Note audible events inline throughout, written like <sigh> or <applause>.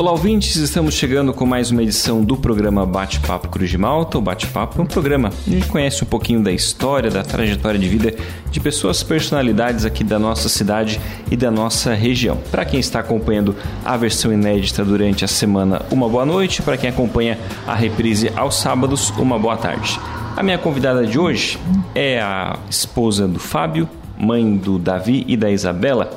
Olá, ouvintes, estamos chegando com mais uma edição do programa Bate-Papo Cruz de Malta. O Bate-Papo é um programa onde a gente conhece um pouquinho da história, da trajetória de vida de pessoas, personalidades aqui da nossa cidade e da nossa região. Para quem está acompanhando a versão inédita durante a semana, uma boa noite. Para quem acompanha a reprise aos sábados, uma boa tarde. A minha convidada de hoje é a esposa do Fábio, mãe do Davi e da Isabela.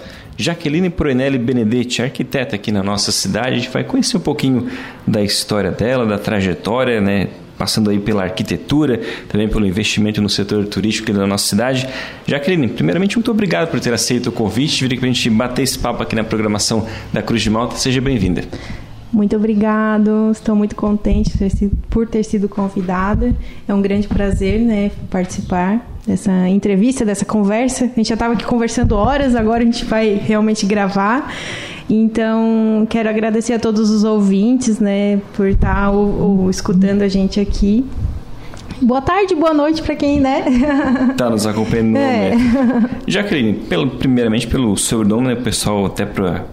Jaqueline Proenelli Benedetti, arquiteta aqui na nossa cidade. A gente vai conhecer um pouquinho da história dela, da trajetória, né? Passando aí pela arquitetura, também pelo investimento no setor turístico da nossa cidade. Jaqueline, primeiramente, muito obrigado por ter aceito o convite, vir aqui para a gente bater esse papo aqui na programação da Cruz de Malta. Seja bem-vinda. Muito obrigado, estou muito contente por ter sido convidada. É um grande prazer né, participar dessa entrevista, dessa conversa. A gente já estava aqui conversando horas, agora a gente vai realmente gravar. Então, quero agradecer a todos os ouvintes, né, por estar tá, ou, ou, escutando a gente aqui. Boa tarde, boa noite para quem, né? <laughs> Tá nos acompanhando. É. Né? Jaqueline, pelo, primeiramente pelo sobrenome, né, pessoal, até para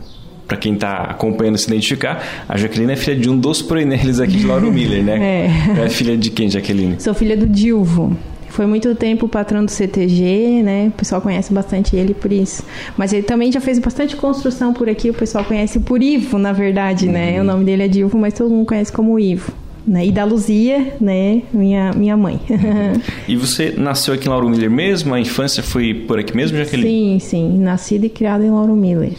para quem está acompanhando se identificar, a Jaqueline é filha de um dos proineles aqui de Lauro Miller, né? <laughs> É. é filha de quem, Jaqueline? Sou filha do Dilvo. Foi muito tempo o patrão do CTG, né? O pessoal conhece bastante ele por isso. Mas ele também já fez bastante construção por aqui, o pessoal conhece por Ivo, na verdade, né? uhum. né? O nome dele é Dilvo, mas todo mundo conhece como Ivo. Né? E da Luzia, né? Minha, minha mãe. e você nasceu aqui em Lauro Miller mesmo? A infância foi por aqui mesmo, Jaqueline? Sim, sim. Nascida e criada em Lauro Miller.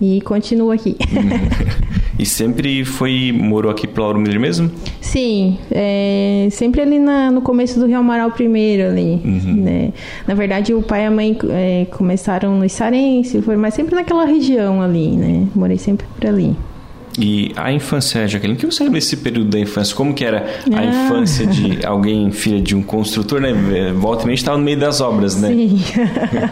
E continuo aqui. E sempre foi morou aqui para Lauro Miller mesmo? Sim, é, sempre ali na, no começo do Rio Amaral primeiro ali. Uhum. Né? Na verdade, o pai e a mãe é, começaram no Isarense, foi, mas sempre naquela região ali, né? Morei sempre por ali. E a infância, Jaqueline, o que você lembra desse período da infância? Como que era a ah. infância de <laughs> alguém, filha de um construtor, né? Volta e meia estava no meio das obras, né? Sim.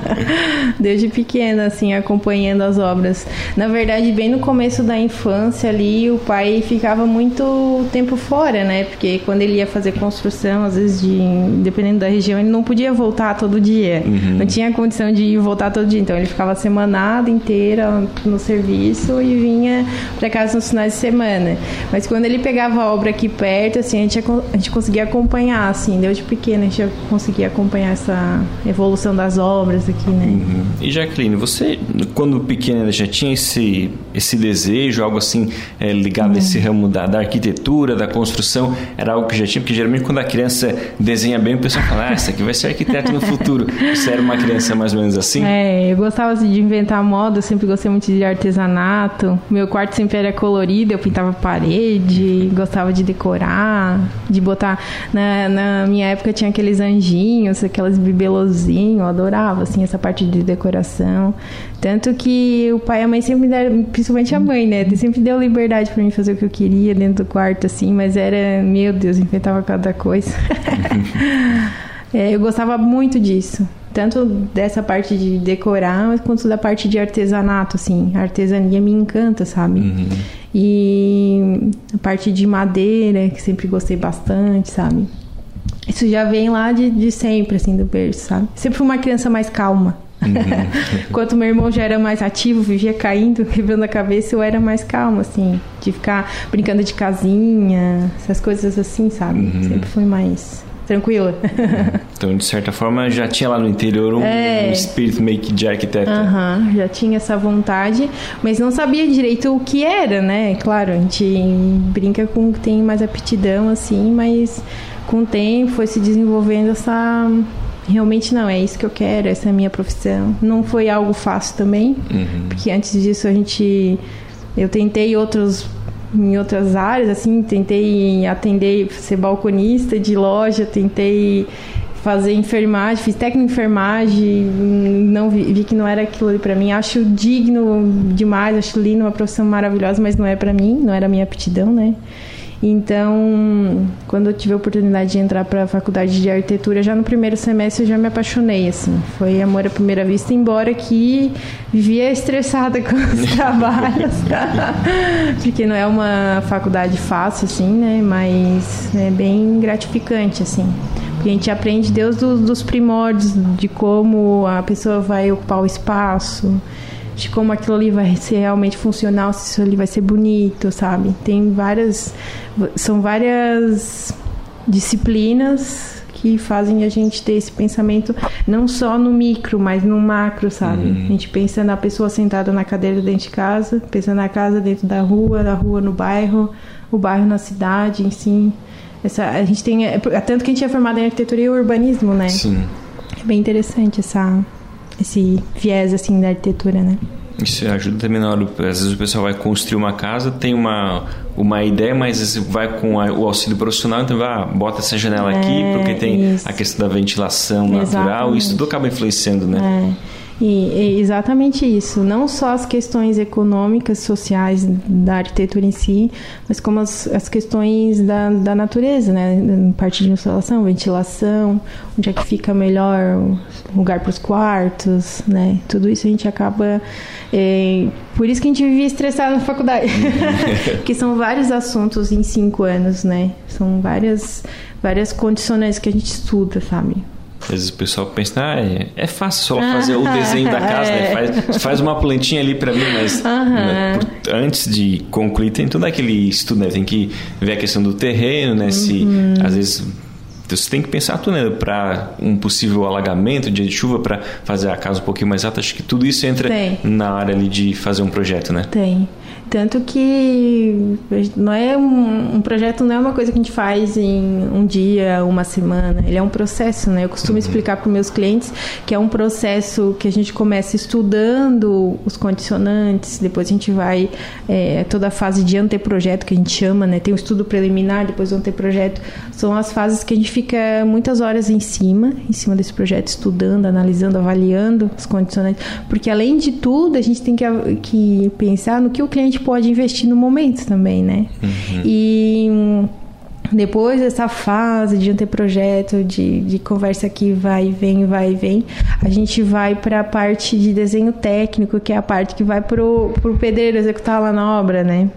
<laughs> Desde pequena, assim, acompanhando as obras. Na verdade, bem no começo da infância ali, o pai ficava muito tempo fora, né? Porque quando ele ia fazer construção, às vezes, de, dependendo da região, ele não podia voltar todo dia. Uhum. Não tinha condição de ir voltar todo dia. Então, ele ficava a semanada inteira no serviço e vinha para casa nos finais de semana. Mas quando ele pegava a obra aqui perto, assim, a gente, a gente conseguia acompanhar, assim, desde pequeno a gente já conseguia acompanhar essa evolução das obras aqui, né? Uhum. E Jacqueline, você, quando pequena, já tinha esse, esse desejo, algo assim, é, ligado uhum. a esse ramo da, da arquitetura, da construção? Era algo que já tinha? Porque geralmente quando a criança desenha bem, o pessoal fala, ah, essa aqui vai ser arquiteto no futuro. Você era uma criança mais ou menos assim? É, eu gostava assim, de inventar moda, eu sempre gostei muito de artesanato. Meu quarto sempre era colorida, eu pintava parede, gostava de decorar, de botar. Na, na minha época tinha aqueles anjinhos, aquelas bibelozinhos, eu adorava assim, essa parte de decoração. Tanto que o pai e a mãe sempre me deram, principalmente a mãe, né? Sempre deu liberdade para mim fazer o que eu queria dentro do quarto, assim, mas era, meu Deus, inventava cada coisa. <laughs> é, eu gostava muito disso tanto dessa parte de decorar, quanto da parte de artesanato, assim. A artesania me encanta, sabe? Uhum. E a parte de madeira, que sempre gostei bastante, sabe? Isso já vem lá de, de sempre, assim, do berço, sabe? Sempre fui uma criança mais calma. Uhum. <laughs> Enquanto meu irmão já era mais ativo, vivia caindo, <laughs> quebrando a cabeça, eu era mais calma, assim, de ficar brincando de casinha, essas coisas assim, sabe? Uhum. Sempre fui mais tranquila. <laughs> Então, de certa forma, já tinha lá no interior um, é. um espírito meio que de arquiteto. Uhum, já tinha essa vontade, mas não sabia direito o que era, né? Claro, a gente brinca com que tem mais aptidão, assim, mas com o tempo foi se desenvolvendo essa realmente não, é isso que eu quero, essa é a minha profissão. Não foi algo fácil também, uhum. porque antes disso a gente. Eu tentei outros em outras áreas, assim, tentei atender, ser balconista de loja, tentei fazer enfermagem, fiz técnico de enfermagem, não vi, vi que não era aquilo ali para mim. Acho digno demais, acho lindo, uma profissão maravilhosa, mas não é para mim, não era a minha aptidão, né? Então, quando eu tive a oportunidade de entrar para a faculdade de arquitetura, já no primeiro semestre eu já me apaixonei, assim. Foi amor à primeira vista, embora que vivia estressada <laughs> com os <laughs> trabalhos. <laughs> Porque não é uma faculdade fácil, assim, né? Mas é bem gratificante, assim. Porque a gente aprende Deus dos, dos primórdios, de como a pessoa vai ocupar o espaço, de como aquilo ali vai ser realmente funcional, se isso ali vai ser bonito, sabe? Tem várias. São várias disciplinas que fazem a gente ter esse pensamento não só no micro, mas no macro, sabe? Uhum. A gente pensa na pessoa sentada na cadeira dentro de casa, pensa na casa dentro da rua, da rua no bairro, o bairro na cidade, em si. Essa, a gente tem. É, tanto que a gente é formado em arquitetura e urbanismo, né? Sim. É bem interessante essa, esse viés assim da arquitetura, né? Isso ajuda também na hora. Às vezes o pessoal vai construir uma casa, tem uma, uma ideia, mas vai com a, o auxílio profissional, então vai, ah, bota essa janela é, aqui, porque tem isso. a questão da ventilação natural, Exatamente. isso tudo acaba influenciando, né? É. E, e exatamente isso, não só as questões econômicas, sociais da arquitetura em si, mas como as, as questões da, da natureza, né? Parte de instalação, ventilação, onde é que fica melhor lugar para os quartos, né? Tudo isso a gente acaba. É, por isso que a gente vivia estressado na faculdade. <laughs> Porque são vários assuntos em cinco anos, né? São várias, várias condicionantes que a gente estuda, sabe? Às vezes o pessoal pensa, ah, é, é fácil só fazer o desenho da casa, né? <laughs> É. faz, faz uma plantinha ali para mim, mas né, por, antes de concluir tem todo aquele estudo, né? Tem que ver a questão do terreno, né? Se uhum. às vezes você tem que pensar tudo, né? Para um possível alagamento, dia de chuva, para fazer a casa um pouquinho mais alta. Acho que tudo isso entra tem. na área ali de fazer um projeto, né? Tem. Tanto que não é um, um, projeto não é uma coisa que a gente faz em um dia, uma semana. Ele é um processo, né? Eu costumo uhum. explicar para os meus clientes que é um processo que a gente começa estudando os condicionantes, depois a gente vai é, toda a fase de anteprojeto que a gente chama, né? Tem o estudo preliminar, depois o anteprojeto. São as fases que a gente fica muitas horas em cima, em cima desse projeto, estudando, analisando, avaliando os condicionantes, porque além de tudo a gente tem que, que pensar no que o cliente gente pode investir no momento também, né? Uhum. E depois dessa fase de anteprojeto, de, de conversa que vai e vem, vai e vem, a gente vai para a parte de desenho técnico, que é a parte que vai para o pedreiro executar lá na obra, né?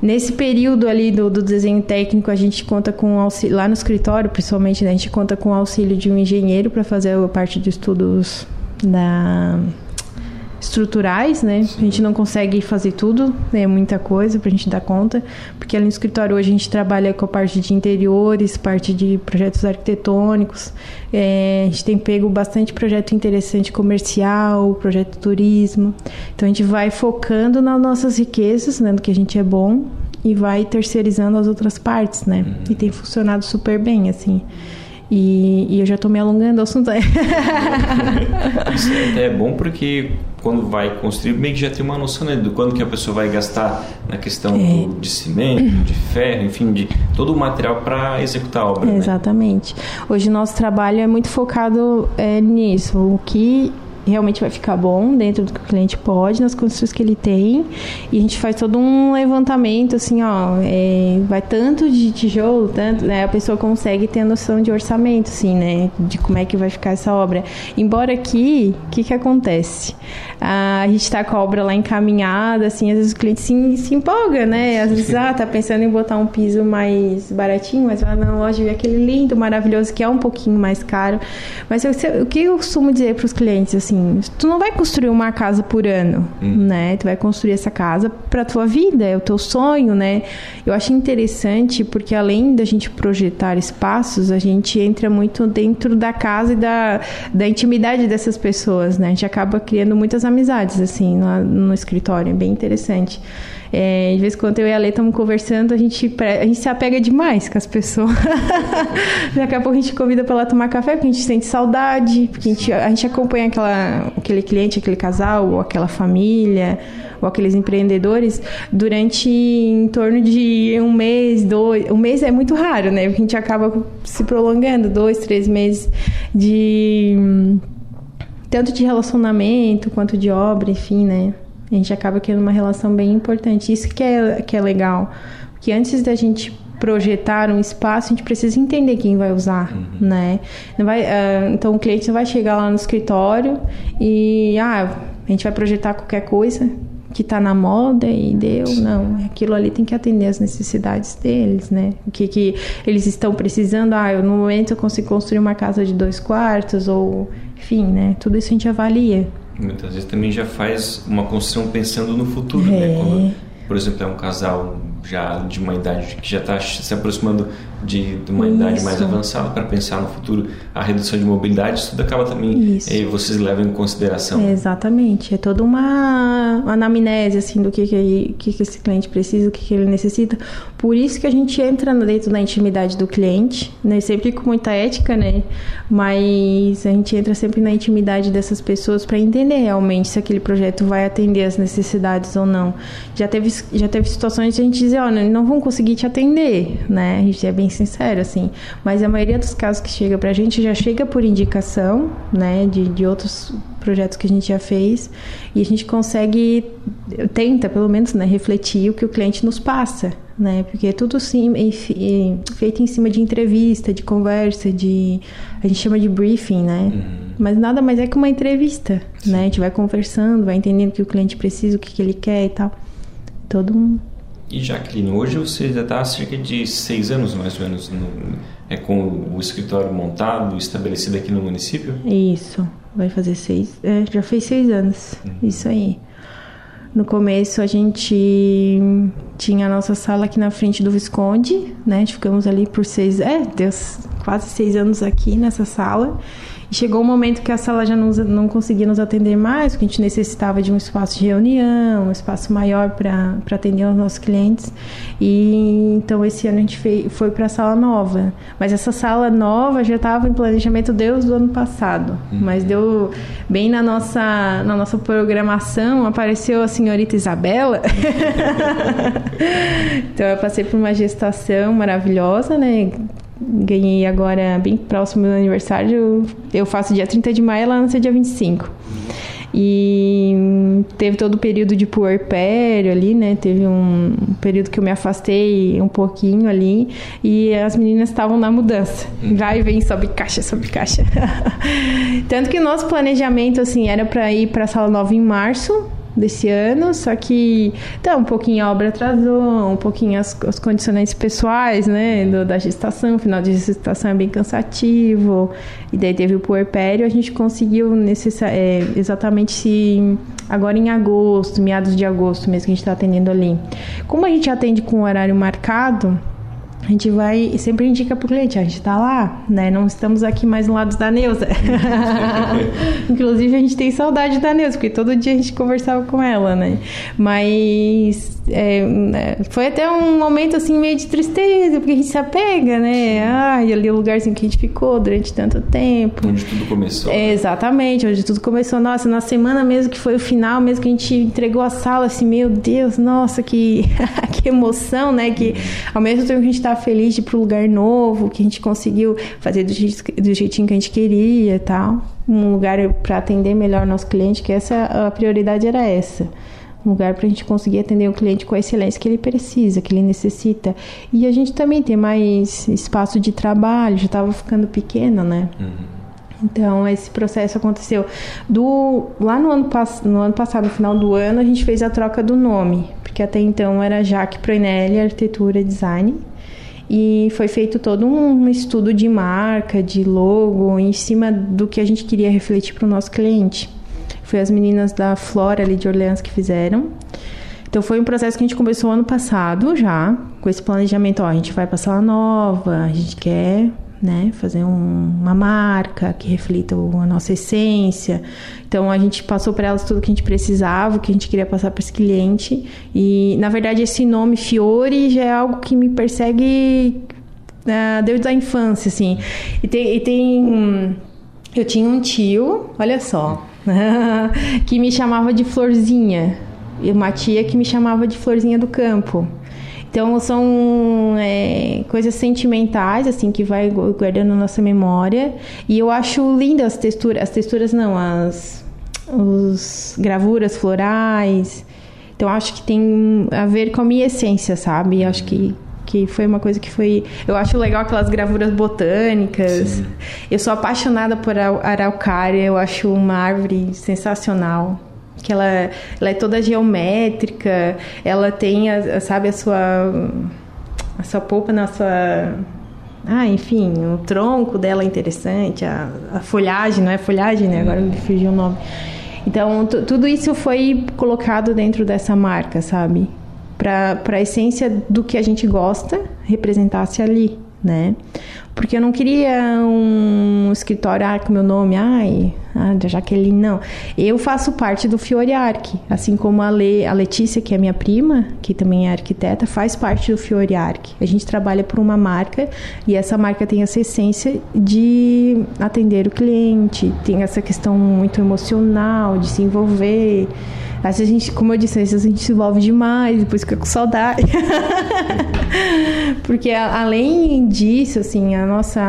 Nesse período ali do, do desenho técnico, a gente conta com auxílio, lá no escritório, principalmente, né, a gente conta com o auxílio de um engenheiro para fazer a parte de estudos da estruturais, né? Sim. A gente não consegue fazer tudo, é muita coisa para a gente dar conta, porque ali no escritório hoje a gente trabalha com a parte de interiores, parte de projetos arquitetônicos, é, a gente tem pego bastante projeto interessante comercial, projeto turismo, então a gente vai focando nas nossas riquezas, né, no que a gente é bom e vai terceirizando as outras partes, né? Uhum. E tem funcionado super bem, assim. E, e, eu já estou me alongando ao assunto. <laughs> Isso é bom porque quando vai construir, meio que já tem uma noção né, do quanto que a pessoa vai gastar na questão é. do, de cimento, <clears throat> de ferro, enfim, de todo o material para executar a obra. É, exatamente. Né? Hoje o nosso trabalho é muito focado é, nisso. O que realmente vai ficar bom dentro do que o cliente pode, nas condições que ele tem. E a gente faz todo um levantamento, assim, ó, é, vai tanto de tijolo, tanto, né? A pessoa consegue ter a noção de orçamento, assim, né? De como é que vai ficar essa obra. Embora aqui, o que que acontece? a gente está com a obra lá encaminhada, assim, às vezes o cliente se, se empolga, né? Às vezes, ah, tá pensando em botar um piso mais baratinho, mas vai na loja ver aquele lindo, maravilhoso, que é um pouquinho mais caro. Mas eu, o que eu costumo dizer para os clientes, assim, tu não vai construir uma casa por ano, hum. né? Tu vai construir essa casa para tua vida, é o teu sonho, né? Eu acho interessante porque além da gente projetar espaços, a gente entra muito dentro da casa e da, da intimidade dessas pessoas, né? A gente acaba criando muitas amizades, assim, lá no escritório. É bem interessante. É, de vez em quando eu e a Lê estamos conversando, a gente, a gente se apega demais com as pessoas. <laughs> Daqui a pouco a gente convida para lá tomar café, porque a gente sente saudade, porque a gente, a gente acompanha aquela, aquele cliente, aquele casal, ou aquela família, ou aqueles empreendedores durante em torno de um mês, dois. Um mês é muito raro, né? Porque a gente acaba se prolongando, dois, três meses de tanto de relacionamento quanto de obra, enfim, né? A gente acaba criando uma relação bem importante. Isso que é, que é legal. Porque antes da gente projetar um espaço, a gente precisa entender quem vai usar, uhum. né? Não vai, uh, então o cliente não vai chegar lá no escritório e ah, a gente vai projetar qualquer coisa que está na moda e deu, não, aquilo ali tem que atender as necessidades deles, né? O que, que eles estão precisando, ah, eu, no momento eu consigo construir uma casa de dois quartos ou enfim, né? Tudo isso a gente avalia. Muitas vezes também já faz uma construção pensando no futuro, né? é. né? Quando, por exemplo, é um casal já de uma idade que já está se aproximando de, de uma Isso. idade mais avançada para pensar no futuro a redução de mobilidade, isso tudo acaba também e vocês levam em consideração. É, exatamente, é toda uma, uma anamnese assim do que que, que, que esse cliente precisa, o que, que ele necessita. Por isso que a gente entra dentro da intimidade do cliente, né? Sempre com muita ética, né? Mas a gente entra sempre na intimidade dessas pessoas para entender realmente se aquele projeto vai atender as necessidades ou não. Já teve já teve situações de a gente dizer, olha, não vão conseguir te atender, né? A gente é bem sincero, assim. Mas a maioria dos casos que chega pra gente já chega por indicação, né? De, de outros projetos que a gente já fez. E a gente consegue, tenta pelo menos, né? Refletir o que o cliente nos passa, né? Porque é tudo sim, feito em cima de entrevista, de conversa, de... A gente chama de briefing, né? Uhum. Mas nada mais é que uma entrevista, sim. né? A gente vai conversando, vai entendendo o que o cliente precisa, o que, que ele quer e tal. Todo um e Jaqueline, hoje você já está há cerca de seis anos mais ou menos no, é, com o escritório montado, estabelecido aqui no município? Isso, vai fazer seis, é, já fez seis anos, uhum. isso aí. No começo a gente tinha a nossa sala aqui na frente do Visconde, né? Ficamos ali por seis, é, Deus, quase seis anos aqui nessa sala. E chegou um momento que a sala já não, não conseguia nos atender mais, porque a gente necessitava de um espaço de reunião, um espaço maior para atender os nossos clientes. E então esse ano a gente fez, foi para a sala nova. Mas essa sala nova já estava em planejamento Deus do ano passado. Uhum. Mas deu bem na nossa, na nossa programação, apareceu a senhorita Isabela. <laughs> então eu passei por uma gestação maravilhosa, né? Ganhei agora bem próximo do aniversário. Eu faço dia 30 de maio, ela nasceu dia 25. E teve todo o período de puerpério ali, né? Teve um período que eu me afastei um pouquinho ali e as meninas estavam na mudança. Vai e vem, sobe caixa, sobe caixa. <laughs> Tanto que o nosso planejamento, assim, era para ir para a sala nova em março, desse ano, só que então, um pouquinho a obra atrasou, um pouquinho as, as condicionantes pessoais, né, do, da gestação, o final de gestação é bem cansativo, e daí teve o puerpério, a gente conseguiu necessar, é, exatamente se agora em agosto, meados de agosto mesmo que a gente está atendendo ali. Como a gente atende com horário marcado, a gente vai e sempre indica para o cliente, a gente está lá, né? Não estamos aqui mais no lado da Neuza. <laughs> Inclusive a gente tem saudade da Neuza, porque todo dia a gente conversava com ela, né? Mas é, né, foi até um momento assim meio de tristeza, porque a gente se apega, né? Ai, ali o lugarzinho que a gente ficou durante tanto tempo. Onde tudo começou. É, exatamente, onde tudo começou. Nossa, na semana mesmo que foi o final, mesmo que a gente entregou a sala, assim, meu Deus, nossa, que, <laughs> que emoção, né? Que ao mesmo tempo que a gente tá feliz de ir pro lugar novo, que a gente conseguiu fazer do, jeito, do jeitinho que a gente queria e tal. Um lugar para atender melhor o nosso cliente, que essa a prioridade era essa um lugar para a gente conseguir atender o cliente com a excelência que ele precisa, que ele necessita. E a gente também tem mais espaço de trabalho, já estava ficando pequeno, né? Uhum. Então, esse processo aconteceu. Do, lá no ano, no ano passado, no final do ano, a gente fez a troca do nome, porque até então era Jaque Proinelli Arquitetura e Design e foi feito todo um estudo de marca, de logo, em cima do que a gente queria refletir para o nosso cliente. Foi as meninas da Flora ali de Orleans que fizeram. Então foi um processo que a gente começou ano passado já, com esse planejamento, ó, a gente vai passar uma nova, a gente quer né? Fazer um, uma marca que reflita a nossa essência. Então a gente passou para elas tudo que a gente precisava, o que a gente queria passar para esse cliente. E na verdade esse nome Fiore já é algo que me persegue uh, desde a infância, assim. E tem, e tem eu tinha um tio, olha só, <laughs> que me chamava de Florzinha. E uma tia que me chamava de Florzinha do Campo. Então são é, coisas sentimentais assim que vai guardando na nossa memória e eu acho lindas as texturas, as texturas não, as os gravuras florais. Então acho que tem a ver com a minha essência, sabe? Acho que que foi uma coisa que foi. Eu acho legal aquelas gravuras botânicas. Sim. Eu sou apaixonada por araucária, eu acho uma árvore sensacional que ela, ela é toda geométrica, ela tem, a, sabe, a sua a sua polpa na sua ah, enfim, o tronco dela é interessante, a, a folhagem, não é folhagem, né? Agora me fugiu o nome. Então, tudo isso foi colocado dentro dessa marca, sabe? Para a essência do que a gente gosta representasse ali, né? Porque eu não queria um escritório ah, com meu nome, ai, ah, Jaqueline, não. Eu faço parte do Fiore Arc, assim como a, Le, a Letícia, que é minha prima, que também é arquiteta, faz parte do Fiore Arc. A gente trabalha por uma marca e essa marca tem essa essência de atender o cliente, tem essa questão muito emocional, de se envolver. Às vezes a gente, como eu disse, às vezes a gente se envolve demais, depois fica com saudade. <laughs> Porque além disso, assim, a nossa,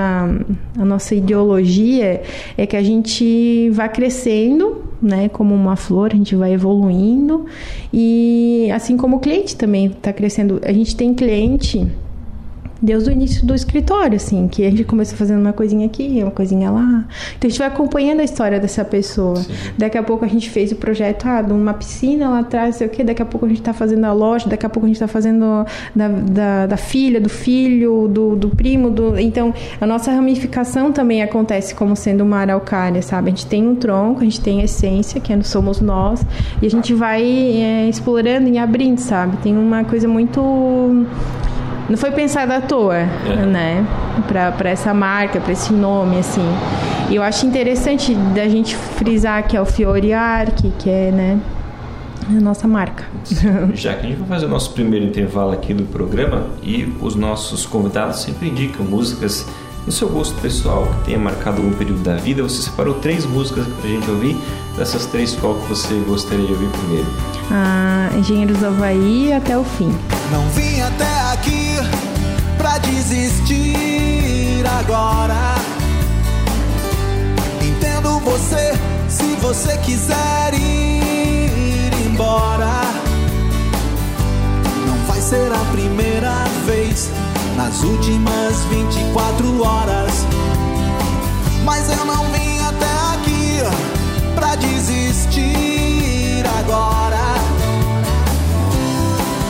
a nossa ideologia é que a gente vai crescendo, né, como uma flor, a gente vai evoluindo e assim como o cliente também está crescendo. A gente tem cliente desde o início do escritório, assim, que a gente começou fazendo uma coisinha aqui, uma coisinha lá. Então a gente vai acompanhando a história dessa pessoa. Sim. Daqui a pouco a gente fez o projeto, ah, de uma piscina lá atrás, sei o quê. Daqui a pouco a gente está fazendo a loja, daqui a pouco a gente está fazendo da, da, da, filha, do filho, do, do primo. Do... Então a nossa ramificação também acontece como sendo uma araucária, sabe? A gente tem um tronco, a gente tem a essência, que é, somos nós, e a gente vai é, explorando e abrindo, sabe? Tem uma coisa muito não foi pensado à toa, é. né? Para essa marca, para esse nome, assim. E eu acho interessante da gente frisar que é o Fiore Arc, que é, né? A nossa marca. Já que a gente vai fazer o nosso primeiro intervalo aqui do programa e os nossos convidados sempre indicam músicas no seu gosto pessoal que tenha marcado algum período da vida. Você separou três músicas para a gente ouvir. Dessas três, qual que você gostaria de ouvir primeiro? Ah, Engenheiros do Havaí até o fim. Não vim até aqui pra desistir agora. Entendo você se você quiser ir embora. Não vai ser a primeira vez nas últimas 24 horas. Mas eu não vim até aqui pra desistir agora.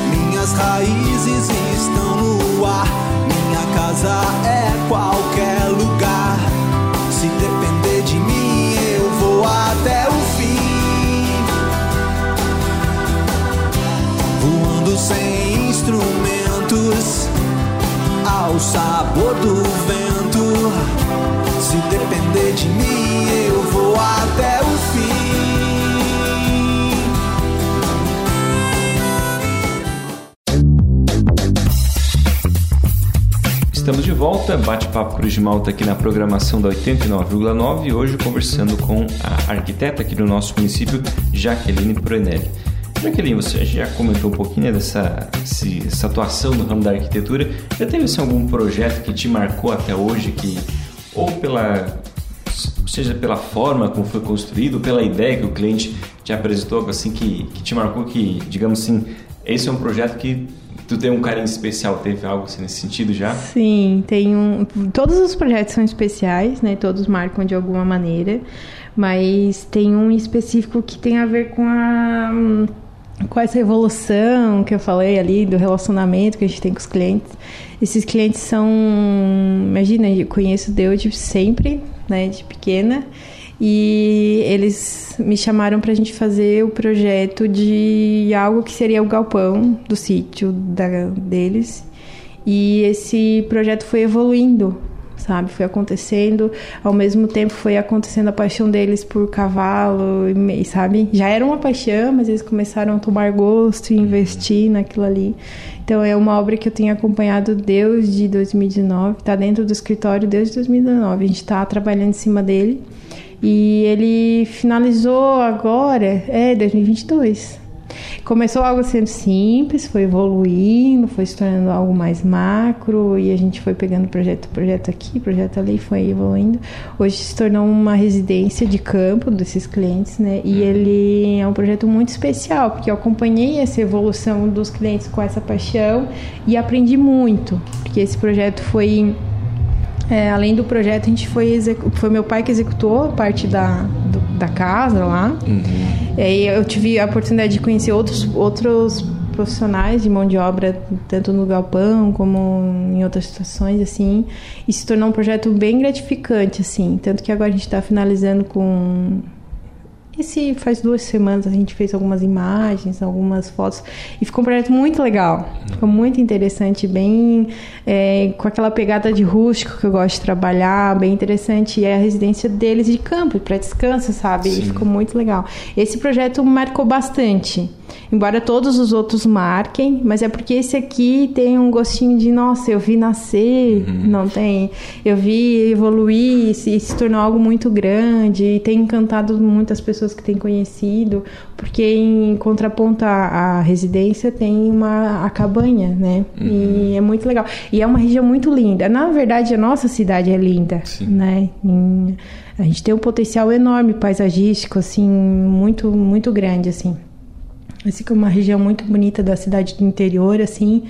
Minhas raízes estão no ar. Minha casa é qualquer lugar. Se depender de mim, eu vou até o fim. Voando sem instrumentos, ao sabor do vento. Se depender de mim, eu vou até o Estamos de volta, bate-papo Cruz de Malta aqui na programação da 89,9 e hoje conversando com a arquiteta aqui do nosso município, Jaqueline Proenelli. Jaqueline, você já comentou um pouquinho né, dessa essa atuação no ramo da arquitetura. Já teve assim, algum projeto que te marcou até hoje, que ou pela seja pela forma como foi construído, pela ideia que o cliente te apresentou, assim que, que te marcou, que digamos assim, esse é um projeto que Tu tem um carinho especial, teve algo assim nesse sentido já? Sim, tem um. Todos os projetos são especiais, né? Todos marcam de alguma maneira, mas tem um específico que tem a ver com a com essa evolução que eu falei ali do relacionamento que a gente tem com os clientes. Esses clientes são, imagina, eu conheço Deus de sempre, né, de pequena, e eles me chamaram para a gente fazer o projeto de algo que seria o galpão do sítio da, deles. E esse projeto foi evoluindo, sabe? Foi acontecendo, ao mesmo tempo foi acontecendo a paixão deles por cavalo, e, sabe? Já era uma paixão, mas eles começaram a tomar gosto e investir naquilo ali. Então é uma obra que eu tenho acompanhado desde 2019, está dentro do escritório desde 2019. A gente está trabalhando em cima dele. E ele finalizou agora, é 2022. Começou algo sendo simples, foi evoluindo, foi se tornando algo mais macro e a gente foi pegando projeto, projeto aqui, projeto ali, foi evoluindo. Hoje se tornou uma residência de campo desses clientes, né? E uhum. ele é um projeto muito especial, porque eu acompanhei essa evolução dos clientes com essa paixão e aprendi muito, porque esse projeto foi é, além do projeto, a gente foi foi meu pai que executou parte da, do, da casa lá. Uhum. E eu tive a oportunidade de conhecer outros, outros profissionais de mão de obra, tanto no galpão como em outras situações, assim. E se tornou um projeto bem gratificante, assim. Tanto que agora a gente está finalizando com esse faz duas semanas a gente fez algumas imagens, algumas fotos e ficou um projeto muito legal, ficou muito interessante, bem é, com aquela pegada de rústico que eu gosto de trabalhar, bem interessante. E é a residência deles de campo para descanso, sabe? E ficou muito legal. Esse projeto marcou bastante. Embora todos os outros marquem, mas é porque esse aqui tem um gostinho de, nossa, eu vi nascer, uhum. não tem? Eu vi evoluir e se, se tornou algo muito grande e tem encantado muitas pessoas que têm conhecido, porque em contraponto à, à residência tem uma a cabanha, né? Uhum. E é muito legal. E é uma região muito linda. Na verdade, a nossa cidade é linda, Sim. né? Em, a gente tem um potencial enorme paisagístico, assim, muito, muito grande, assim. Assim que é uma região muito bonita da cidade do interior, assim.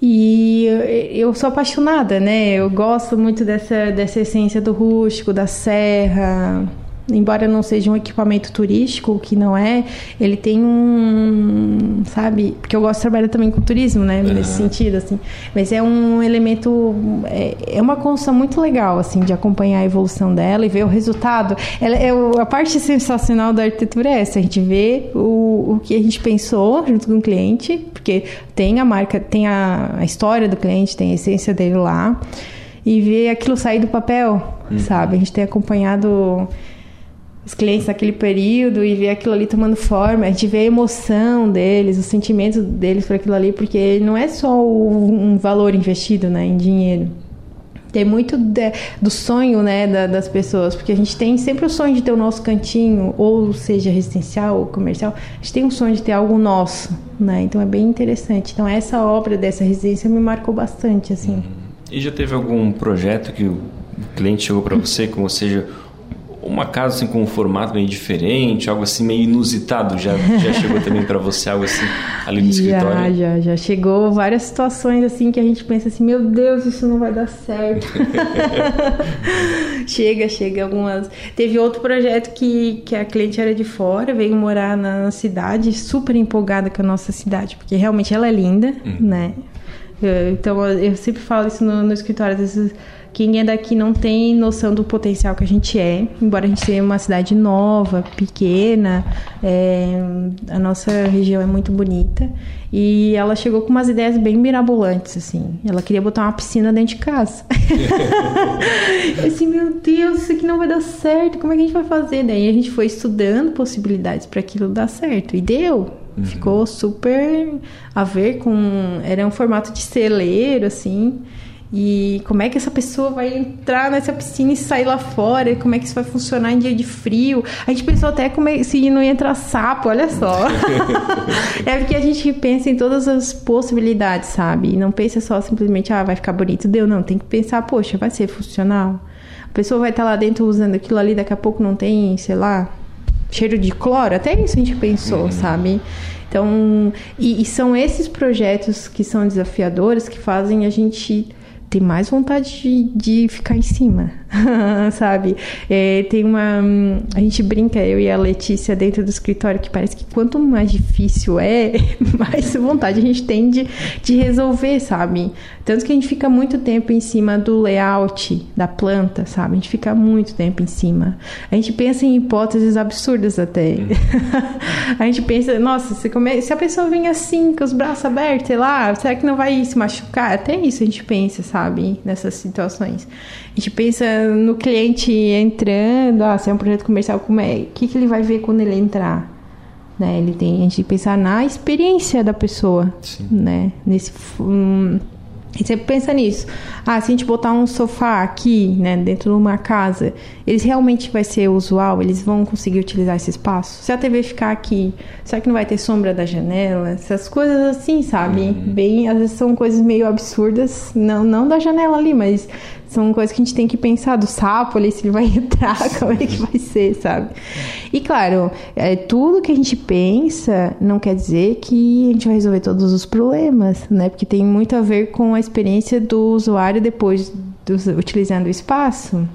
E eu sou apaixonada, né? Eu gosto muito dessa, dessa essência do rústico, da serra, embora não seja um equipamento turístico, que não é, ele tem um, sabe, porque eu gosto de trabalhar também com turismo, né, uhum. nesse sentido, assim, mas é um elemento, é, é, uma construção muito legal, assim, de acompanhar a evolução dela e ver o resultado. Ela, é, a parte sensacional da arquitetura é essa, a gente vê o, o que a gente pensou junto com o cliente, porque tem a marca, tem a, a história do cliente, tem a essência dele lá, e ver aquilo sair do papel, uhum. sabe? A gente tem acompanhado os clientes naquele período e ver aquilo ali tomando forma, a gente vê a emoção deles, os sentimentos deles por aquilo ali, porque não é só um valor investido né, em dinheiro. Tem muito de, do sonho né, da, das pessoas, porque a gente tem sempre o sonho de ter o nosso cantinho, ou seja residencial ou comercial, a gente tem um sonho de ter algo nosso, né? Então é bem interessante. Então essa obra dessa residência me marcou bastante, assim. Uhum. E já teve algum projeto que o cliente chegou para você, como seja uma casa assim com um formato meio diferente, algo assim meio inusitado, já, já <laughs> chegou também para você algo assim ali no já, escritório? Já, já chegou várias situações assim que a gente pensa assim, meu Deus, isso não vai dar certo. <laughs> chega, chega algumas. Teve outro projeto que, que a cliente era de fora, veio morar na cidade, super empolgada com a nossa cidade, porque realmente ela é linda, uhum. né? Então eu sempre falo isso no, no escritório, às vezes quem é daqui não tem noção do potencial que a gente é, embora a gente seja uma cidade nova, pequena, é, a nossa região é muito bonita. E ela chegou com umas ideias bem mirabolantes, assim. Ela queria botar uma piscina dentro de casa. <laughs> assim, meu Deus, isso aqui não vai dar certo, como é que a gente vai fazer? Daí a gente foi estudando possibilidades para aquilo dar certo. E deu. Uhum. Ficou super a ver com. Era um formato de celeiro, assim. E como é que essa pessoa vai entrar nessa piscina e sair lá fora? Como é que isso vai funcionar em dia de frio? A gente pensou até como é, se não ia entrar sapo, olha só. <laughs> é porque a gente pensa em todas as possibilidades, sabe? E não pensa só simplesmente, ah, vai ficar bonito. Deu, não. Tem que pensar, poxa, vai ser funcional? A pessoa vai estar lá dentro usando aquilo ali, daqui a pouco não tem, sei lá, cheiro de cloro. Até isso a gente pensou, uhum. sabe? Então, e, e são esses projetos que são desafiadores que fazem a gente ter mais vontade de, de ficar em cima, <laughs> sabe? É, tem uma. A gente brinca, eu e a Letícia, dentro do escritório, que parece que quanto mais difícil é, <laughs> mais vontade a gente tem de, de resolver, sabe? Tanto que a gente fica muito tempo em cima do layout da planta, sabe? A gente fica muito tempo em cima. A gente pensa em hipóteses absurdas até. Uhum. <laughs> a gente pensa, nossa, se, come... se a pessoa vem assim, com os braços abertos, sei lá, será que não vai se machucar? Até isso a gente pensa, sabe? Nessas situações. A gente pensa no cliente entrando, ah, se é um projeto comercial, como é? O que, que ele vai ver quando ele entrar? Né? Ele tem, a gente tem que pensar na experiência da pessoa, Sim. né? Nesse... Um, e sempre pensa nisso. Ah, se a gente botar um sofá aqui, né, dentro de uma casa, eles realmente vai ser usual? Eles vão conseguir utilizar esse espaço? Se a TV ficar aqui, será que não vai ter sombra da janela? Essas coisas assim, sabe? Uhum. Bem, às vezes são coisas meio absurdas, não, não da janela ali, mas são coisas que a gente tem que pensar do sapo ali, se ele vai <laughs> entrar, como é que vai ser, sabe? E claro, é, tudo que a gente pensa não quer dizer que a gente vai resolver todos os problemas, né? Porque tem muito a ver com a experiência do usuário depois do, utilizando o espaço.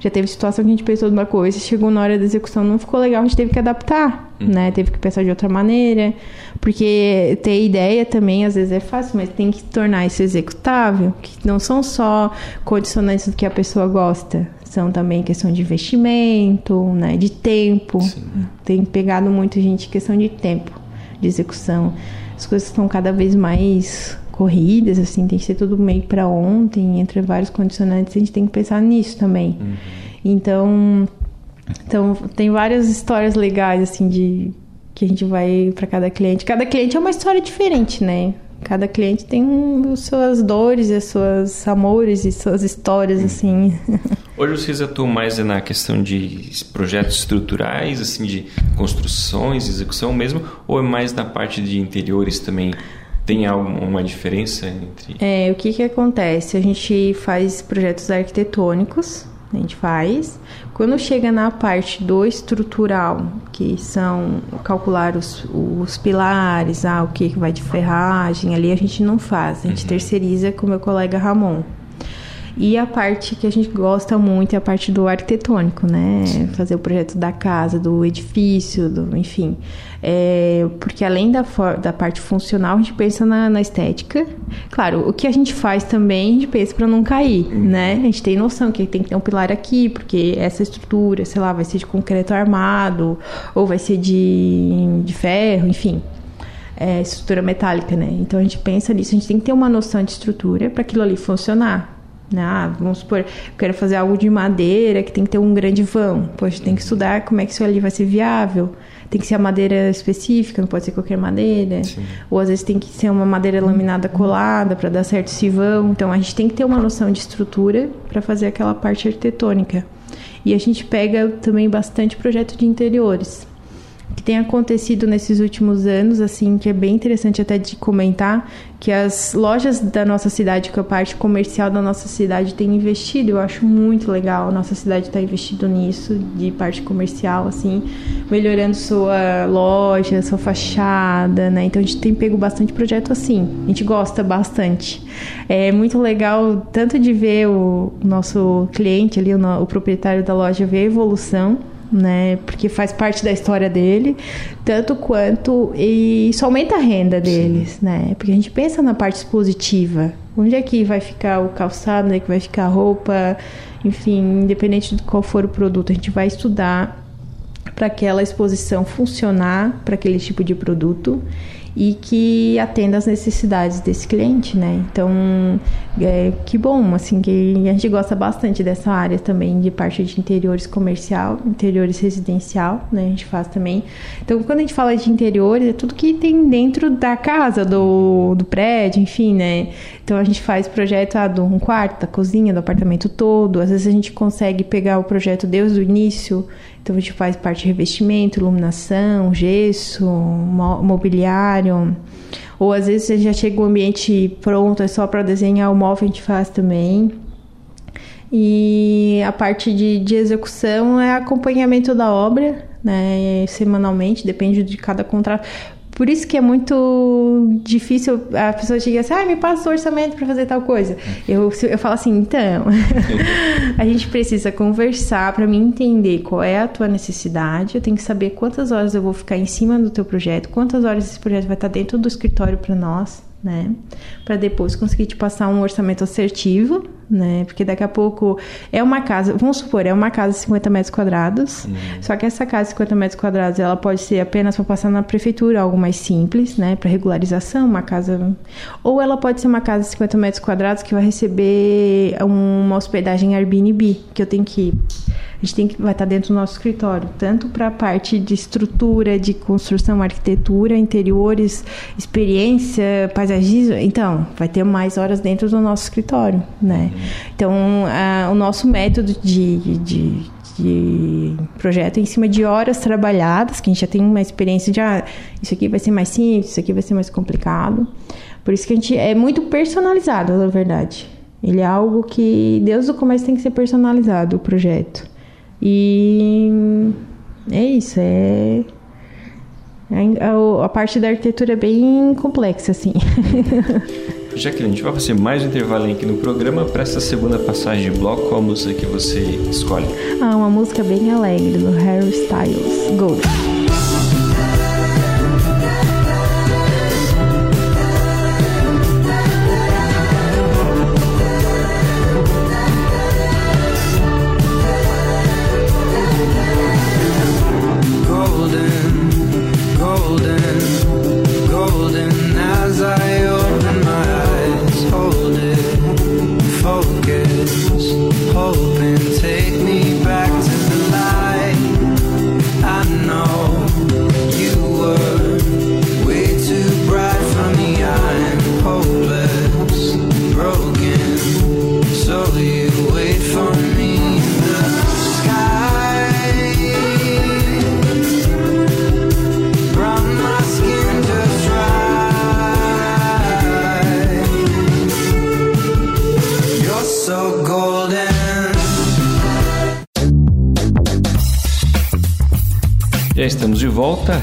Já teve situação que a gente pensou de uma coisa, chegou na hora da execução, não ficou legal, a gente teve que adaptar, uhum. né? Teve que pensar de outra maneira, porque ter ideia também às vezes é fácil, mas tem que tornar isso executável, que não são só condicionantes do que a pessoa gosta, são também questão de investimento, né, de tempo. Sim. Tem pegado muito gente questão de tempo de execução. As coisas estão cada vez mais corridas, assim, tem que ser tudo meio para ontem, entre vários condicionantes, a gente tem que pensar nisso também. Uhum. Então, então tem várias histórias legais assim de que a gente vai para cada cliente. Cada cliente é uma história diferente, né? Cada cliente tem as suas dores, as suas amores e suas histórias, assim. <laughs> Hoje vocês atuam mais na questão de projetos estruturais, assim, de construções, execução mesmo, ou é mais na parte de interiores também? Tem alguma diferença entre? É, o que que acontece? A gente faz projetos arquitetônicos, a gente faz. Quando chega na parte do estrutural, que são calcular os, os pilares, ah, o que vai de ferragem, ali a gente não faz, a gente uhum. terceiriza com o meu colega Ramon. E a parte que a gente gosta muito é a parte do arquitetônico, né? Sim. Fazer o projeto da casa, do edifício, do, enfim. É, porque além da, da parte funcional, a gente pensa na, na, estética. Claro, o que a gente faz também, a gente pensa para não cair, uhum. né? A gente tem noção que tem que ter um pilar aqui, porque essa estrutura, sei lá, vai ser de concreto armado, ou vai ser de, de ferro, enfim. É, estrutura metálica, né? Então a gente pensa nisso, a gente tem que ter uma noção de estrutura para aquilo ali funcionar. Ah, vamos supor, eu quero fazer algo de madeira que tem que ter um grande vão. Poxa, tem que estudar como é que isso ali vai ser viável. Tem que ser a madeira específica, não pode ser qualquer madeira. Sim. Ou às vezes tem que ser uma madeira laminada colada para dar certo esse vão. Então a gente tem que ter uma noção de estrutura para fazer aquela parte arquitetônica. E a gente pega também bastante projeto de interiores que tem acontecido nesses últimos anos, assim, que é bem interessante até de comentar, que as lojas da nossa cidade, que a parte comercial da nossa cidade tem investido, eu acho muito legal, a nossa cidade está investindo nisso, de parte comercial, assim, melhorando sua loja, sua fachada, né, então a gente tem pego bastante projeto assim, a gente gosta bastante. É muito legal tanto de ver o nosso cliente ali, o, o proprietário da loja, ver a evolução, né? Porque faz parte da história dele, tanto quanto e isso aumenta a renda deles, Sim. né? Porque a gente pensa na parte expositiva. Onde é que vai ficar o calçado, onde é que vai ficar a roupa, enfim, independente de qual for o produto, a gente vai estudar para aquela exposição funcionar para aquele tipo de produto e que atenda às necessidades desse cliente, né? Então, é, que bom, assim, que a gente gosta bastante dessa área também de parte de interiores comercial, interiores residencial, né? A gente faz também. Então, quando a gente fala de interiores, é tudo que tem dentro da casa, do, do prédio, enfim, né? Então, a gente faz projeto ah, de um quarto, da cozinha, do apartamento todo. Às vezes a gente consegue pegar o projeto desde o início então a gente faz parte de revestimento, iluminação, gesso, mobiliário. Ou às vezes você já chega o ambiente pronto, é só para desenhar o móvel, a gente faz também. E a parte de, de execução é acompanhamento da obra, né? Semanalmente, depende de cada contrato. Por isso que é muito difícil a pessoa chega assim, ah, me passa o orçamento para fazer tal coisa. Eu, eu falo assim, então, <laughs> a gente precisa conversar para mim entender qual é a tua necessidade. Eu tenho que saber quantas horas eu vou ficar em cima do teu projeto, quantas horas esse projeto vai estar dentro do escritório para nós né? Para depois conseguir te passar um orçamento assertivo, né? Porque daqui a pouco é uma casa, vamos supor, é uma casa de 50 metros quadrados, uhum. só que essa casa de 50 metros quadrados ela pode ser apenas para passar na prefeitura, algo mais simples, né? Para regularização, uma casa. Ou ela pode ser uma casa de 50 metros quadrados que vai receber uma hospedagem Airbnb, que eu tenho que a gente tem que vai estar dentro do nosso escritório, tanto para a parte de estrutura, de construção, arquitetura, interiores, experiência, paisagismo. Então, vai ter mais horas dentro do nosso escritório, né? Então, a, o nosso método de, de, de projeto é em cima de horas trabalhadas, que a gente já tem uma experiência de ah, isso aqui vai ser mais simples, isso aqui vai ser mais complicado. Por isso que a gente é muito personalizado, na verdade. Ele é algo que desde o começo tem que ser personalizado o projeto. E é isso, é. A, a parte da arquitetura é bem complexa, assim. <laughs> Jaqueline, a gente vai fazer mais um intervalo aqui no programa. Para essa segunda passagem de bloco, qual a música que você escolhe? Ah, uma música bem alegre do Harry Styles, Gold.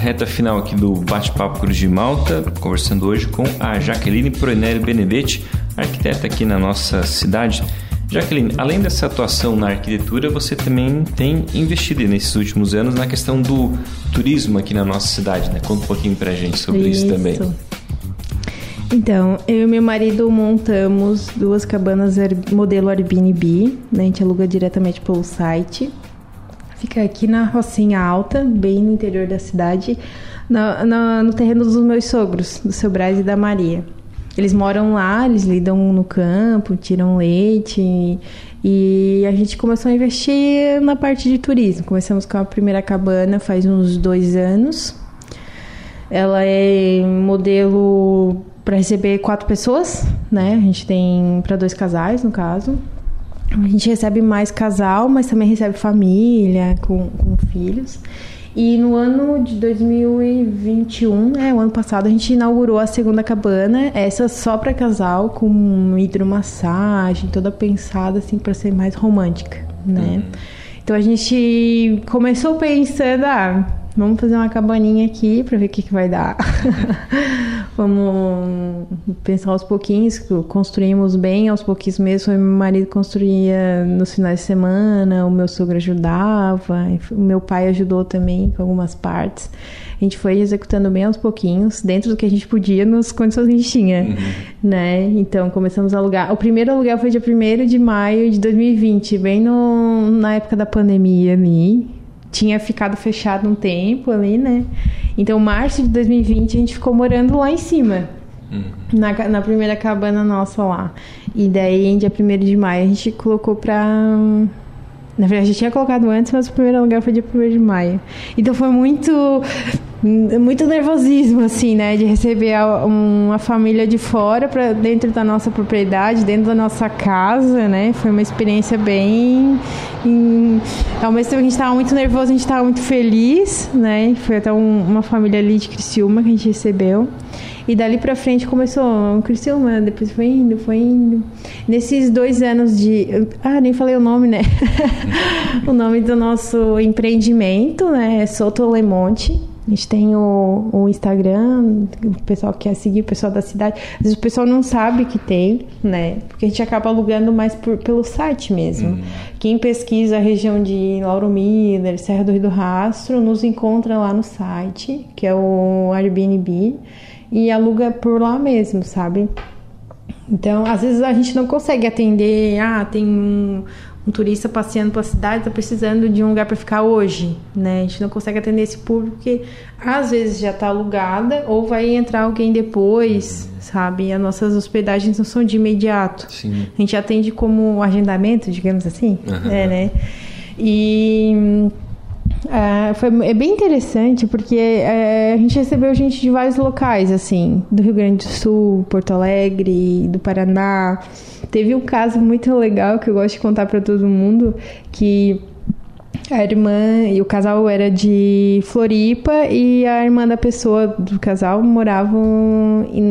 Reta final aqui do Bate-Papo Cruz de Malta, conversando hoje com a Jaqueline Proeneri Benedetti, arquiteta aqui na nossa cidade. Jaqueline, além dessa atuação na arquitetura, você também tem investido nesses últimos anos na questão do turismo aqui na nossa cidade, né? Conta um pouquinho pra gente sobre isso, isso também. Então, eu e meu marido montamos duas cabanas modelo Airbnb, né? A gente aluga diretamente pelo site. Fica aqui na Rocinha Alta, bem no interior da cidade, no, no, no terreno dos meus sogros, do seu Braz e da Maria. Eles moram lá, eles lidam no campo, tiram leite e, e a gente começou a investir na parte de turismo. Começamos com a primeira cabana faz uns dois anos. Ela é modelo para receber quatro pessoas, né? A gente tem para dois casais, no caso. A gente recebe mais casal, mas também recebe família com, com filhos. E no ano de 2021, é, o ano passado, a gente inaugurou a segunda cabana, essa só para casal, com hidromassagem, toda pensada assim para ser mais romântica, né? Uhum. Então a gente começou pensando, ah, vamos fazer uma cabaninha aqui para ver o que, que vai dar. <laughs> vamos pensar aos pouquinhos, construímos bem aos pouquinhos mesmo. Meu marido construía nos finais de semana, o meu sogro ajudava, o meu pai ajudou também com algumas partes. A gente foi executando bem aos pouquinhos, dentro do que a gente podia, nas condições que a gente tinha, uhum. né? Então, começamos a alugar. O primeiro aluguel foi dia 1 de maio de 2020, bem no, na época da pandemia ali tinha ficado fechado um tempo ali, né? Então, março de 2020, a gente ficou morando lá em cima. Uhum. Na, na primeira cabana nossa lá. E daí, em dia 1 de maio, a gente colocou pra. Na verdade, a gente tinha colocado antes, mas o primeiro lugar foi dia 1 de maio. Então foi muito muito nervosismo, assim, né? De receber uma família de fora para dentro da nossa propriedade, dentro da nossa casa, né? Foi uma experiência bem. Em, ao mesmo tempo que a gente estava muito nervoso, a gente estava muito feliz, né? Foi até um, uma família ali de Criciúma que a gente recebeu. E dali pra frente começou Criciúma, depois foi indo, foi indo. Nesses dois anos de. Ah, nem falei o nome, né? <laughs> o nome do nosso empreendimento, né? É Soto Lemonte. A gente tem o, o, Instagram, o pessoal que quer seguir, o pessoal da cidade. Às vezes o pessoal não sabe que tem, né? Porque a gente acaba alugando mais por, pelo site mesmo. Uhum. Quem pesquisa a região de Lauro Miller, Serra do Rio do Rastro, nos encontra lá no site, que é o Airbnb, e aluga por lá mesmo, sabe? Então, às vezes a gente não consegue atender, ah, tem um, um turista passeando pela cidade está precisando de um lugar para ficar hoje, né? A gente não consegue atender esse público porque às vezes já está alugada ou vai entrar alguém depois, sabe? E as nossas hospedagens não são de imediato. Sim. A gente atende como agendamento, digamos assim, uhum. é, né? E é, foi, é bem interessante porque é, a gente recebeu gente de vários locais, assim, do Rio Grande do Sul, Porto Alegre, do Paraná. Teve um caso muito legal que eu gosto de contar para todo mundo, que a irmã e o casal era de Floripa e a irmã da pessoa do casal moravam em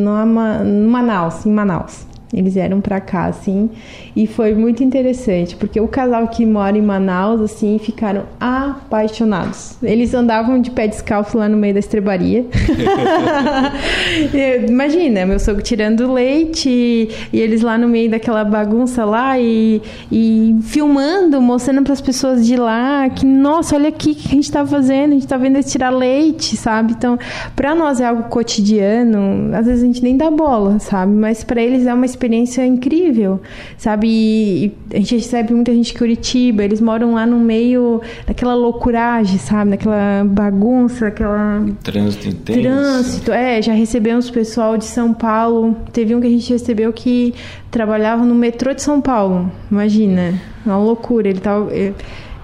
Manaus, em Manaus. Eles vieram para cá, assim, e foi muito interessante, porque o casal que mora em Manaus, assim, ficaram apaixonados. Eles andavam de pé descalço lá no meio da estrebaria. <laughs> Imagina, meu sogro tirando leite e eles lá no meio daquela bagunça lá e, e filmando, mostrando para as pessoas de lá que, nossa, olha aqui o que a gente tá fazendo, a gente tá vendo eles tirar leite, sabe? Então, para nós é algo cotidiano, às vezes a gente nem dá bola, sabe? Mas para eles é uma experiência experiência incrível, sabe? E a gente recebe muita gente de Curitiba, eles moram lá no meio daquela loucuragem, sabe? Daquela bagunça, aquela... Trânsito intenso. Trânsito, é. Já recebemos pessoal de São Paulo. Teve um que a gente recebeu que trabalhava no metrô de São Paulo. Imagina, uma loucura. Ele tava...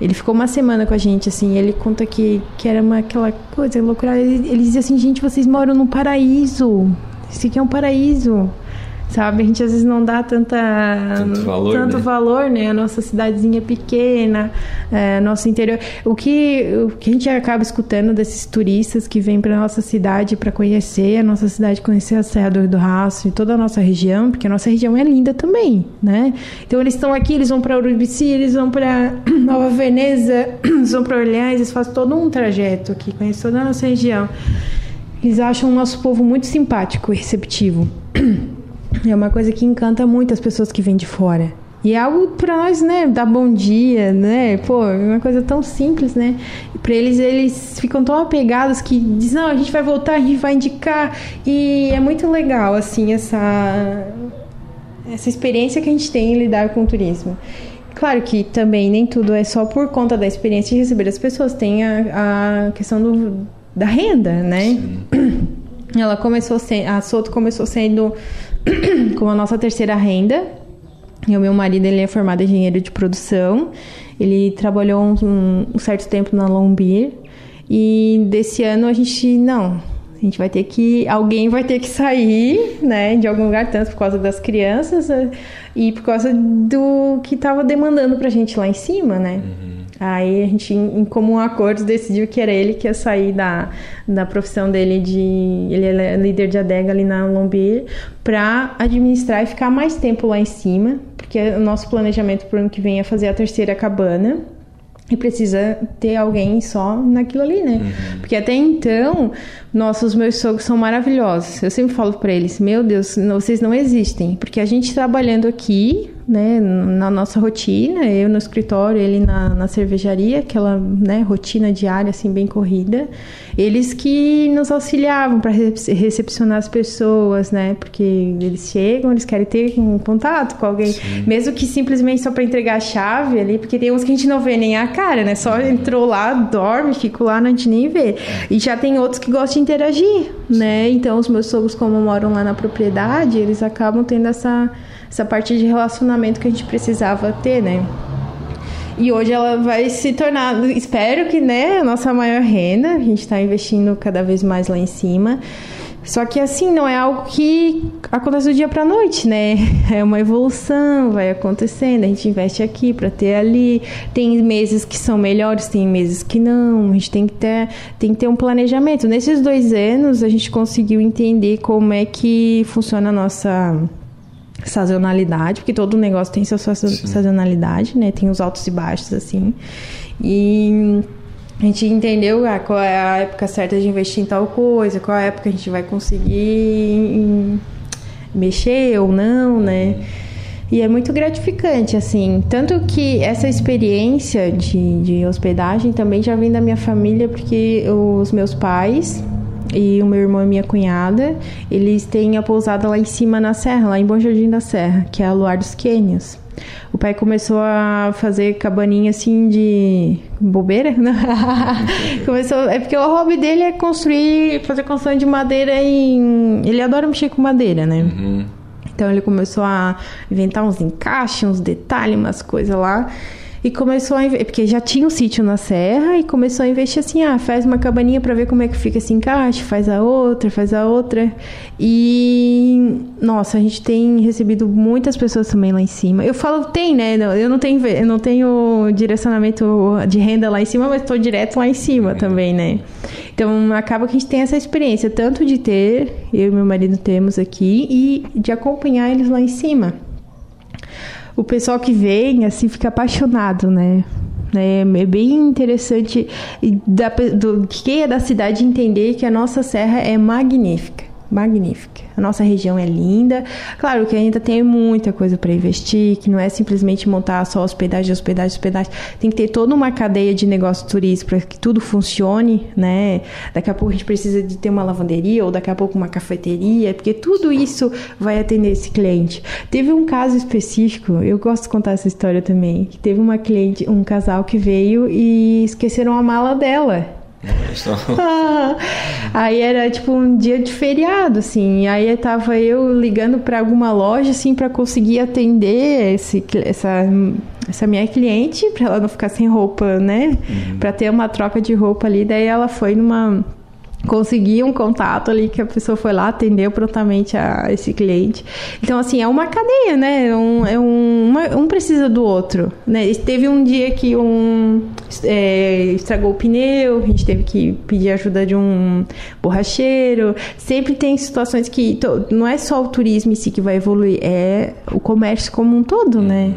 Ele ficou uma semana com a gente, assim, ele conta que, que era uma, aquela coisa loucura. Ele, ele dizia assim, gente, vocês moram no paraíso. Isso aqui é um paraíso sabe? A gente às vezes não dá tanta, tanto valor, tanto né? valor, né? A nossa cidadezinha pequena, é, nosso interior. O que, o que a gente acaba escutando desses turistas que vêm para nossa cidade para conhecer a nossa cidade, conhecer a Serra do Rio do Rastro e toda a nossa região, porque a nossa região é linda também, né? Então eles estão aqui, eles vão para Urubici, eles vão para <clears throat> Nova Veneza, eles <clears throat> vão para Orleans, eles fazem todo um trajeto aqui, conhecem toda a nossa região. Eles acham o nosso povo muito simpático e receptivo. <clears throat> É uma coisa que encanta muito as pessoas que vêm de fora. E é algo para nós, né, dar bom dia, né? Pô, é uma coisa tão simples, né? Para eles eles ficam tão apegados que dizem: "Não, a gente vai voltar, a gente vai indicar". E é muito legal assim essa essa experiência que a gente tem em lidar com o turismo. Claro que também nem tudo é só por conta da experiência de receber as pessoas, tem a, a questão do, da renda, né? Ela começou a Soto começou sendo <clears throat> como a nossa terceira renda. E o meu marido ele é formado em engenheiro de produção. Ele trabalhou um, um certo tempo na Lombir. E desse ano a gente não, a gente vai ter que alguém vai ter que sair, né, de algum lugar tanto por causa das crianças eh, e por causa do que estava demandando pra gente lá em cima, né? Aí a gente, em comum acordo, decidiu que era ele que ia sair da, da profissão dele de. Ele é líder de adega ali na Lombir, para administrar e ficar mais tempo lá em cima, porque o nosso planejamento para o ano que vem é fazer a terceira cabana. E precisa ter alguém só naquilo ali, né? Porque até então, nossos meus sogros são maravilhosos. Eu sempre falo para eles: Meu Deus, não- vocês não existem. Porque a gente trabalhando aqui, né, na nossa rotina, eu no escritório, ele na, na cervejaria, aquela né, rotina diária, assim, bem corrida. Eles que nos auxiliavam para recepcionar as pessoas, né? Porque eles chegam, eles querem ter um contato com alguém, mesmo que simplesmente só para entregar a chave ali, porque tem uns que a gente não vê nem a cara, né? Só entrou lá, dorme, fico lá, não a gente nem vê. E já tem outros que gostam de interagir, né? Então os meus sogros, como moram lá na propriedade, eles acabam tendo essa, essa parte de relacionamento que a gente precisava ter, né? E hoje ela vai se tornar, espero que, né, a nossa maior renda. A gente está investindo cada vez mais lá em cima. Só que assim, não é algo que acontece do dia para noite, né? <laughs> É uma evolução, vai acontecendo. A gente investe aqui para ter ali. Tem meses que são melhores, tem meses que não. A gente tem que ter, tem que ter um planejamento. Nesses dois anos, a gente conseguiu entender como é que funciona a nossa sazonalidade, porque todo negócio tem sua sa- sazonalidade, né? Tem os altos e baixos, assim. E a gente entendeu ah, qual é a época certa de investir em tal coisa, qual é a época a gente vai conseguir mexer ou não, né? E é muito gratificante, assim. Tanto que essa experiência de, de hospedagem também já vem da minha família, porque os meus pais e o meu irmão e minha cunhada, eles têm a pousada lá em cima na serra, lá em Bom Jardim da Serra, que é a Luar dos Quênios. O pai começou a fazer cabaninha assim de bobeira, <laughs> né? começou, é porque o hobby dele é construir, fazer construção de madeira em, ele adora mexer com madeira, né? Então ele começou a inventar uns encaixes, uns detalhes, umas coisas lá. E começou a porque já tinha um sítio na serra e começou a investir assim, ah, faz uma cabaninha para ver como é que fica esse encaixe, faz a outra, faz a outra. E nossa, a gente tem recebido muitas pessoas também lá em cima. Eu falo tem, né? Eu não tenho eu não tenho direcionamento de renda lá em cima, mas estou direto lá em cima também, né? Então acaba que a gente tem essa experiência tanto de ter, eu e meu marido temos aqui e de acompanhar eles lá em cima o pessoal que vem, assim, fica apaixonado, né? É é bem interessante da, do, quem é da cidade entender que a nossa serra é magnífica. Magnífica. A nossa região é linda. Claro que ainda tem muita coisa para investir, que não é simplesmente montar só hospedagem, hospedagem, hospedagem. Tem que ter toda uma cadeia de negócio turístico para que tudo funcione, né? Daqui a pouco a gente precisa de ter uma lavanderia ou daqui a pouco uma cafeteria, porque tudo isso vai atender esse cliente. Teve um caso específico, eu gosto de contar essa história também, teve uma cliente, um casal que veio e esqueceram a mala dela. Ah, aí era tipo um dia de feriado, assim. Aí tava eu ligando para alguma loja, assim, para conseguir atender esse, essa, essa minha cliente, para ela não ficar sem roupa, né? Para ter uma troca de roupa ali. Daí ela foi numa conseguir um contato ali que a pessoa foi lá, atendeu prontamente a esse cliente. Então, assim, é uma cadeia, né? É um, é um, uma, um precisa do outro, né? Teve um dia que um é, estragou o pneu, a gente teve que pedir ajuda de um borracheiro. Sempre tem situações que não é só o turismo em si que vai evoluir, é o comércio como um todo, né?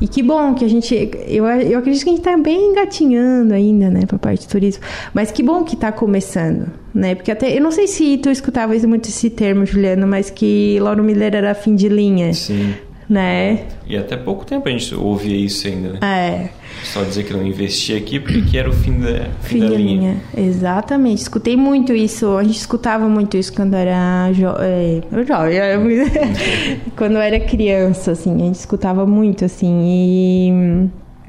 E que bom que a gente. Eu, eu acredito que a gente está bem engatinhando ainda, né, para a parte de turismo. Mas que bom que está começando, né? Porque até. Eu não sei se tu escutava muito esse termo, Juliano, mas que Lauro Miller era fim de linha. Sim né? E até pouco tempo a gente ouvia isso ainda, né? É. Só dizer que não investia aqui porque era o fim da, fim, da linha. linha. Exatamente. Escutei muito isso. A gente escutava muito isso quando era jo é, jovem. <laughs> quando eu era criança, assim. A gente escutava muito, assim. E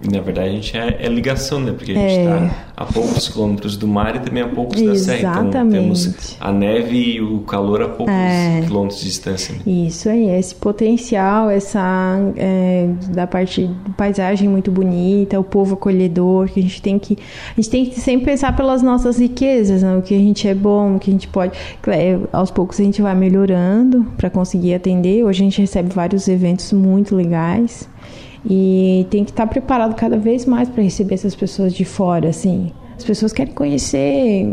na verdade, a gente é, é ligação, né? Porque a gente está é. a poucos quilômetros do mar e também a poucos da serra. Então temos a neve e o calor a poucos é. quilômetros de distância. Né? Isso aí, esse potencial, essa é, da parte paisagem muito bonita, o povo acolhedor, que a gente tem que a gente tem que sempre pensar pelas nossas riquezas, né? o que a gente é bom, o que a gente pode. É, aos poucos a gente vai melhorando para conseguir atender. Hoje a gente recebe vários eventos muito legais. E tem que estar preparado cada vez mais para receber essas pessoas de fora, assim. As pessoas querem conhecer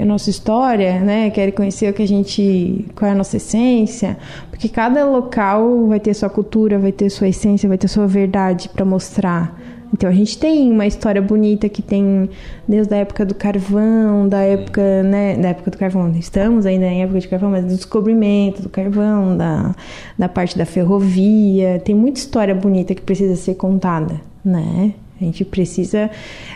a nossa história, né? Querem conhecer o que a gente, qual é a nossa essência, porque cada local vai ter sua cultura, vai ter sua essência, vai ter sua verdade para mostrar. Então a gente tem uma história bonita que tem desde a época do carvão, da época, né, da época do carvão. Estamos ainda em época de carvão, mas do descobrimento do carvão, da, da parte da ferrovia. Tem muita história bonita que precisa ser contada, né? A gente precisa.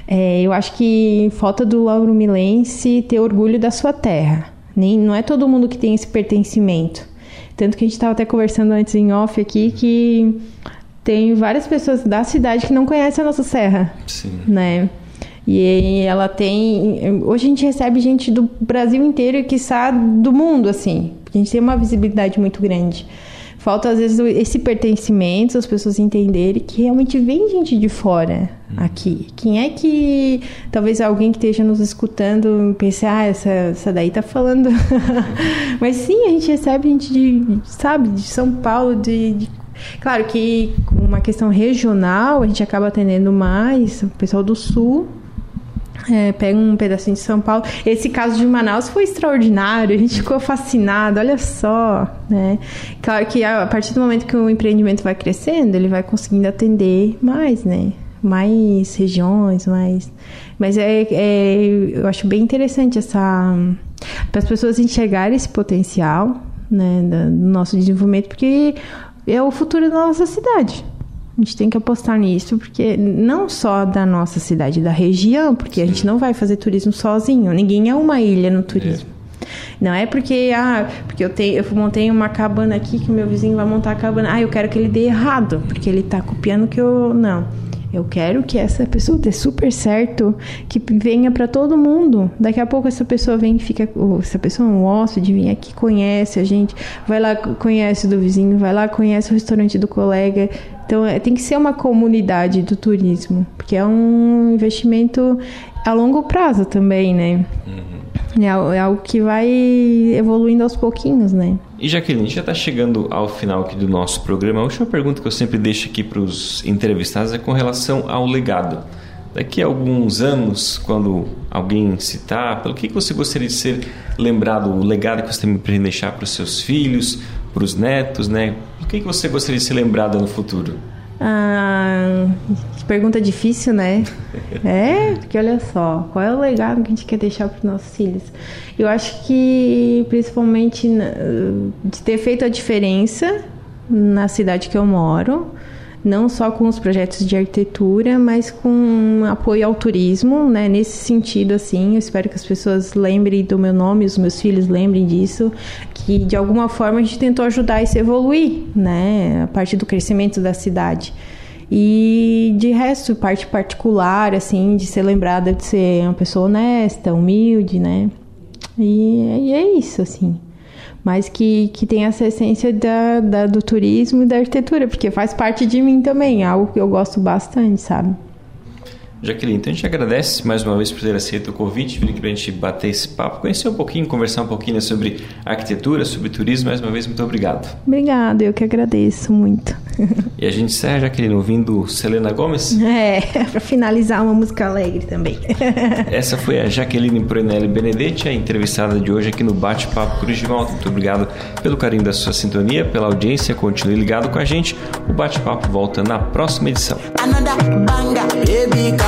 É, eu acho que falta do Lauro Milense ter orgulho da sua terra. Nem, não é todo mundo que tem esse pertencimento. Tanto que a gente estava até conversando antes em off aqui que tem várias pessoas da cidade que não conhecem a nossa serra. Sim. Né? E ela tem. Hoje a gente recebe gente do Brasil inteiro e, quiçá, do mundo, assim. A gente tem uma visibilidade muito grande. Falta, às vezes, esse pertencimento, as pessoas entenderem que realmente vem gente de fora hum. aqui. Quem é que. Talvez alguém que esteja nos escutando pense, ah, essa, essa daí tá falando. <laughs> Mas sim, a gente recebe gente de, sabe, de São Paulo, de, de Claro que com uma questão regional, a gente acaba atendendo mais o pessoal do sul. É, pega um pedacinho de São Paulo. Esse caso de Manaus foi extraordinário, a gente ficou fascinado, olha só, né? Claro que a partir do momento que o empreendimento vai crescendo, ele vai conseguindo atender mais, né? Mais regiões, mais. Mas é, é eu acho bem interessante essa. para as pessoas enxergarem esse potencial, né, do nosso desenvolvimento, porque é o futuro da nossa cidade. A gente tem que apostar nisso, porque não só da nossa cidade, da região, porque a gente não vai fazer turismo sozinho. Ninguém é uma ilha no turismo. É. Não é porque, ah, porque eu, tenho, eu montei uma cabana aqui que o meu vizinho vai montar a cabana. Ah, eu quero que ele dê errado, porque ele está copiando que eu. Não. Eu quero que essa pessoa dê super certo, que venha para todo mundo. Daqui a pouco essa pessoa vem e fica, essa pessoa é um hóspede, vem aqui, conhece a gente, vai lá, conhece do vizinho, vai lá, conhece o restaurante do colega. Então é, tem que ser uma comunidade do turismo, porque é um investimento a longo prazo também, né? Uhum. É, é algo que vai evoluindo aos pouquinhos, né? E Jaqueline, já está chegando ao final aqui do nosso programa. A última pergunta que eu sempre deixo aqui para os entrevistados é com relação ao legado. Daqui a alguns anos, quando alguém citar, pelo que você gostaria de ser lembrado, o legado que você tem para deixar para os seus filhos, para os netos, né? O que você gostaria de ser lembrado no futuro? Ah, pergunta difícil, né? <laughs> é, porque olha só, qual é o legado que a gente quer deixar para os nossos filhos? Eu acho que principalmente de ter feito a diferença na cidade que eu moro, não só com os projetos de arquitetura, mas com apoio ao turismo, né? Nesse sentido, assim, eu espero que as pessoas lembrem do meu nome, os meus filhos lembrem disso, que de alguma forma a gente tentou ajudar isso a evoluir, né? A partir do crescimento da cidade. E de resto, parte particular, assim, de ser lembrada de ser uma pessoa honesta, humilde, né? E, e é isso, assim mas que, que tem essa essência da, da, do turismo e da arquitetura, porque faz parte de mim também, é algo que eu gosto bastante, sabe? Jaqueline, então a gente agradece mais uma vez por ter aceito o convite, vir aqui para a gente bater esse papo, conhecer um pouquinho, conversar um pouquinho né, sobre arquitetura, sobre turismo. Mais uma vez, muito obrigado. Obrigada, eu que agradeço muito. E a gente encerra, Jaqueline, ouvindo Selena Gomes? É, <laughs> para finalizar uma música alegre também. <laughs> Essa foi a Jaqueline Prunelli Benedetti, a entrevistada de hoje aqui no Bate-Papo Crujival. Muito obrigado pelo carinho da sua sintonia, pela audiência. Continue ligado com a gente. O Bate-Papo volta na próxima edição. Another banga, baby,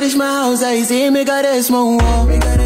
Irish my house, I see me got a small wall.